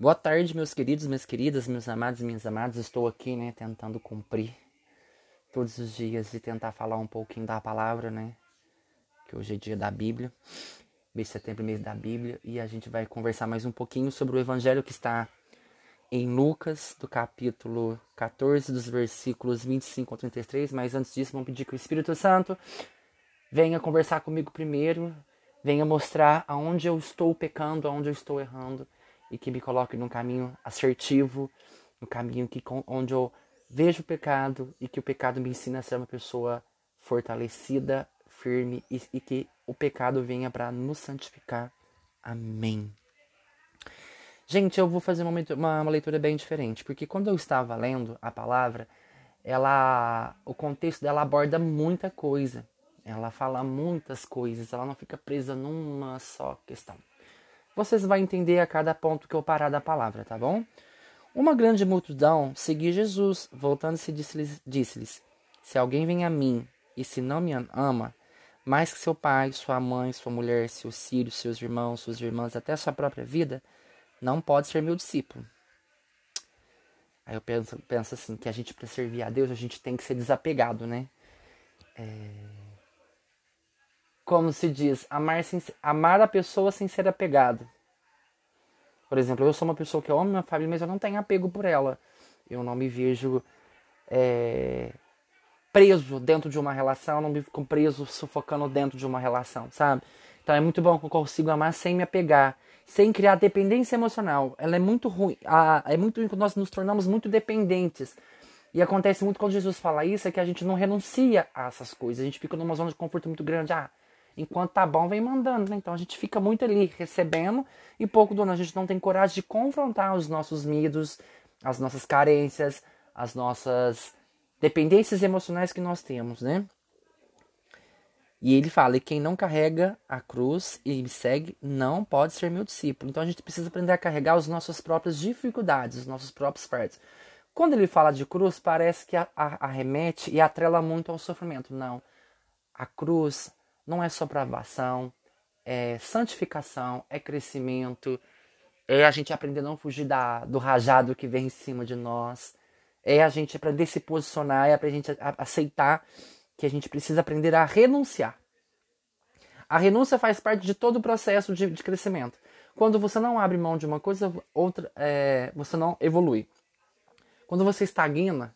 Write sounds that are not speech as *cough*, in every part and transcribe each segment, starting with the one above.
Boa tarde, meus queridos, minhas queridas, meus amados minhas amadas. Estou aqui, né, tentando cumprir todos os dias e tentar falar um pouquinho da palavra, né? Que hoje é dia da Bíblia, mês de setembro, mês da Bíblia, e a gente vai conversar mais um pouquinho sobre o evangelho que está em Lucas, do capítulo 14, dos versículos 25 ao 33. Mas antes disso, vamos pedir que o Espírito Santo venha conversar comigo primeiro, venha mostrar aonde eu estou pecando, aonde eu estou errando e que me coloque num caminho assertivo, no caminho que onde eu vejo o pecado e que o pecado me ensina a ser uma pessoa fortalecida, firme e, e que o pecado venha para nos santificar. Amém. Gente, eu vou fazer uma, uma, uma, leitura bem diferente, porque quando eu estava lendo a palavra, ela, o contexto dela aborda muita coisa. Ela fala muitas coisas, ela não fica presa numa só questão. Vocês vão entender a cada ponto que eu parar da palavra, tá bom? Uma grande multidão seguia Jesus, voltando-se disse-lhes: disse Se alguém vem a mim e se não me ama, mais que seu pai, sua mãe, sua mulher, seus filhos, seus irmãos, suas irmãs, até sua própria vida, não pode ser meu discípulo. Aí eu penso, penso assim, que a gente, para servir a Deus, a gente tem que ser desapegado, né? É... Como se diz, amar, sem, amar a pessoa sem ser apegado. Por exemplo, eu sou uma pessoa que amo minha família, mas eu não tenho apego por ela. Eu não me vejo é, preso dentro de uma relação, não me fico preso sufocando dentro de uma relação, sabe? Então é muito bom que eu consigo amar sem me apegar, sem criar dependência emocional. Ela é muito ruim, a, é muito ruim quando nós nos tornamos muito dependentes. E acontece muito quando Jesus fala isso, é que a gente não renuncia a essas coisas. A gente fica numa zona de conforto muito grande. Ah, enquanto tá bom, vem mandando, né? Então a gente fica muito ali recebendo e pouco do A gente não tem coragem de confrontar os nossos medos, as nossas carências, as nossas dependências emocionais que nós temos, né? E ele fala: e quem não carrega a cruz e me segue não pode ser meu discípulo. Então a gente precisa aprender a carregar as nossas próprias dificuldades, os nossos próprios fardos. Quando ele fala de cruz, parece que arremete e atrela muito ao sofrimento. Não. A cruz não é só provação, é santificação, é crescimento, é a gente aprender a não fugir da, do rajado que vem em cima de nós, é a gente aprender a se posicionar, é a gente aceitar que a gente precisa aprender a renunciar. A renúncia faz parte de todo o processo de, de crescimento. Quando você não abre mão de uma coisa, outra, é, você não evolui. Quando você estagna,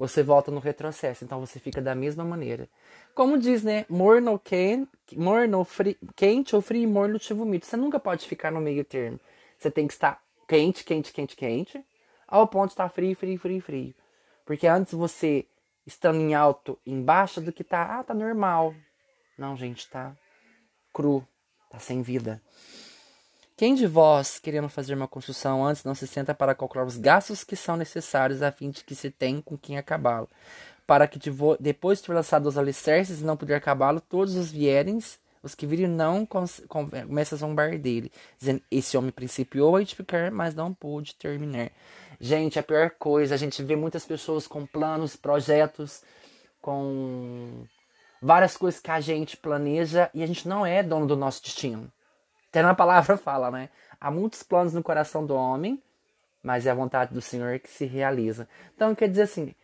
você volta no retrocesso. Então você fica da mesma maneira. Como diz, né? Morno, quente, morno fri, quente ou frio, morno te vomito. Você nunca pode ficar no meio termo. Você tem que estar quente, quente, quente, quente, ao ponto de estar frio, frio, frio, frio. Porque antes você estando em alto, embaixo do que tá, ah, tá normal. Não, gente, tá cru, tá sem vida. Quem de vós, querendo fazer uma construção antes, não se senta para calcular os gastos que são necessários a fim de que se tenha com quem acabá-lo? Para que depois de ter lançado os alicerces e não puder acabá-lo, todos os vierem, os que virem não começam a zombar dele, dizendo: Esse homem principiou a edificar, mas não pôde terminar. Gente, a pior coisa, a gente vê muitas pessoas com planos, projetos, com várias coisas que a gente planeja e a gente não é dono do nosso destino. Até na palavra fala, né? Há muitos planos no coração do homem, mas é a vontade do Senhor que se realiza. Então quer dizer assim,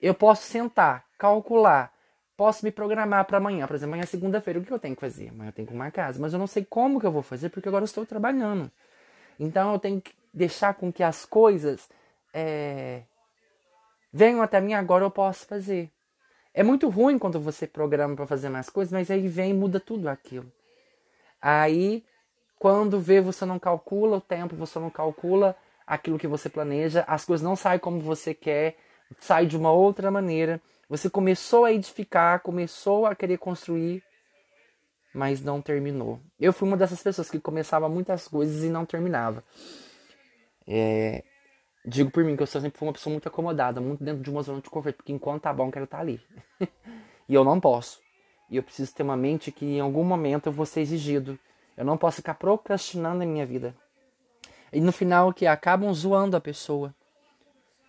eu posso sentar, calcular, posso me programar para amanhã. Por exemplo, amanhã é segunda-feira, o que eu tenho que fazer? Amanhã eu tenho que arrumar casa, mas eu não sei como que eu vou fazer porque agora eu estou trabalhando. Então eu tenho que deixar com que as coisas é, venham até mim agora eu posso fazer. É muito ruim quando você programa para fazer mais coisas, mas aí vem e muda tudo aquilo. Aí quando vê, você não calcula o tempo, você não calcula aquilo que você planeja, as coisas não saem como você quer, sai de uma outra maneira. Você começou a edificar, começou a querer construir, mas não terminou. Eu fui uma dessas pessoas que começava muitas coisas e não terminava. É, digo por mim que eu sempre fui uma pessoa muito acomodada, muito dentro de uma zona de conforto, porque enquanto tá bom, quero estar tá ali. *laughs* e eu não posso. E eu preciso ter uma mente que em algum momento eu vou ser exigido eu não posso ficar procrastinando a minha vida. E no final que acabam zoando a pessoa.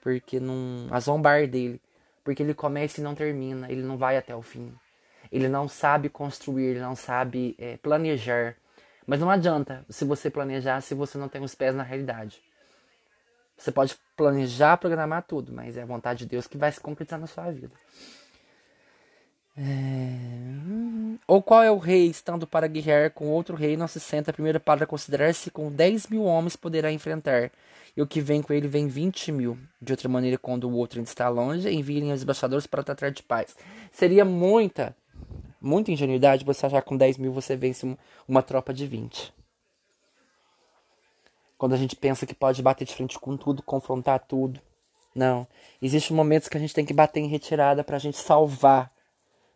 Porque não. A zombar dele. Porque ele começa e não termina. Ele não vai até o fim. Ele não sabe construir, ele não sabe é, planejar. Mas não adianta se você planejar se você não tem os pés na realidade. Você pode planejar, programar tudo, mas é a vontade de Deus que vai se concretizar na sua vida. É... Ou qual é o rei, estando para guerrear com outro rei, não se senta primeiro para considerar-se com 10 mil homens poderá enfrentar, e o que vem com ele vem 20 mil. De outra maneira, quando o outro ainda está longe, enviem os embaixadores para tratar de paz. Seria muita, muita ingenuidade você achar que com 10 mil você vence uma tropa de 20. Quando a gente pensa que pode bater de frente com tudo, confrontar tudo. Não. Existem momentos que a gente tem que bater em retirada para a gente salvar,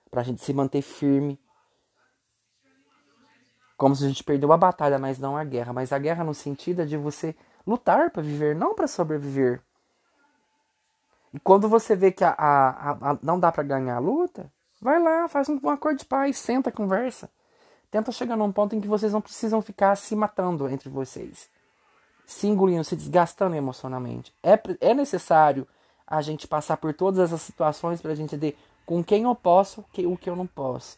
para a gente se manter firme. Como se a gente perdeu a batalha, mas não a guerra. Mas a guerra no sentido é de você lutar para viver, não para sobreviver. E quando você vê que a, a, a não dá para ganhar a luta, vai lá, faz um, um acordo de paz, senta, conversa. Tenta chegar num ponto em que vocês não precisam ficar se matando entre vocês se engolindo, se desgastando emocionalmente. É, é necessário a gente passar por todas essas situações para a gente entender com quem eu posso e o que eu não posso.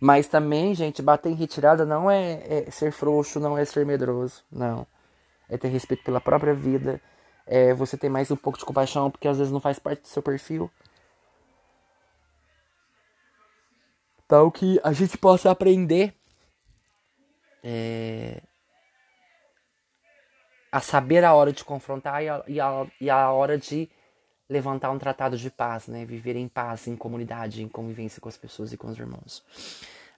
Mas também, gente, bater em retirada não é, é, ser frouxo, não é ser medroso, não. É ter respeito pela própria vida, é você ter mais um pouco de compaixão, porque às vezes não faz parte do seu perfil. Tal que a gente possa aprender é, a saber a hora de confrontar e a, e, a, e a hora de levantar um tratado de paz, né? Viver em paz, em comunidade, em convivência com as pessoas e com os irmãos.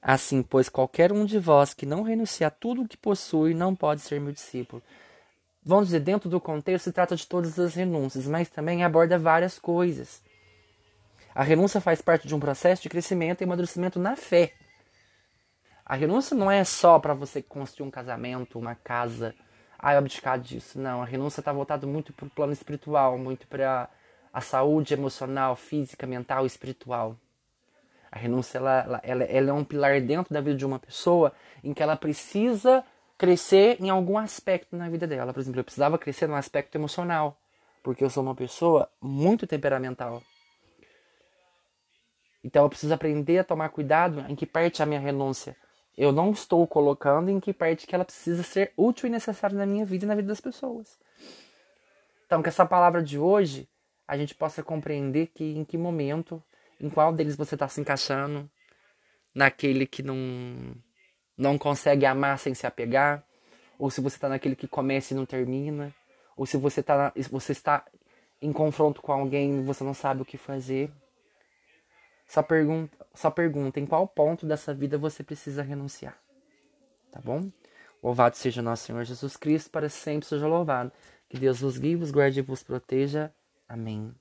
Assim, pois qualquer um de vós que não renuncia a tudo o que possui não pode ser meu discípulo. Vamos dizer, dentro do contexto se trata de todas as renúncias, mas também aborda várias coisas. A renúncia faz parte de um processo de crescimento e amadurecimento na fé. A renúncia não é só para você construir um casamento, uma casa, ah, abdicar disso. Não, a renúncia está voltada muito para o plano espiritual, muito para a saúde emocional, física, mental e espiritual. A renúncia ela, ela, ela é um pilar dentro da vida de uma pessoa em que ela precisa crescer em algum aspecto na vida dela. Por exemplo, eu precisava crescer no aspecto emocional, porque eu sou uma pessoa muito temperamental. Então eu preciso aprender a tomar cuidado em que parte a minha renúncia eu não estou colocando em que parte que ela precisa ser útil e necessária na minha vida e na vida das pessoas. Então, que essa palavra de hoje a gente possa compreender que em que momento, em qual deles você está se encaixando, naquele que não não consegue amar sem se apegar, ou se você está naquele que começa e não termina, ou se você, tá, você está em confronto com alguém e você não sabe o que fazer. Só pergunta, só pergunta em qual ponto dessa vida você precisa renunciar. Tá bom? Louvado seja nosso Senhor Jesus Cristo, para sempre seja louvado. Que Deus vos guie, vos guarde e vos proteja. Amém.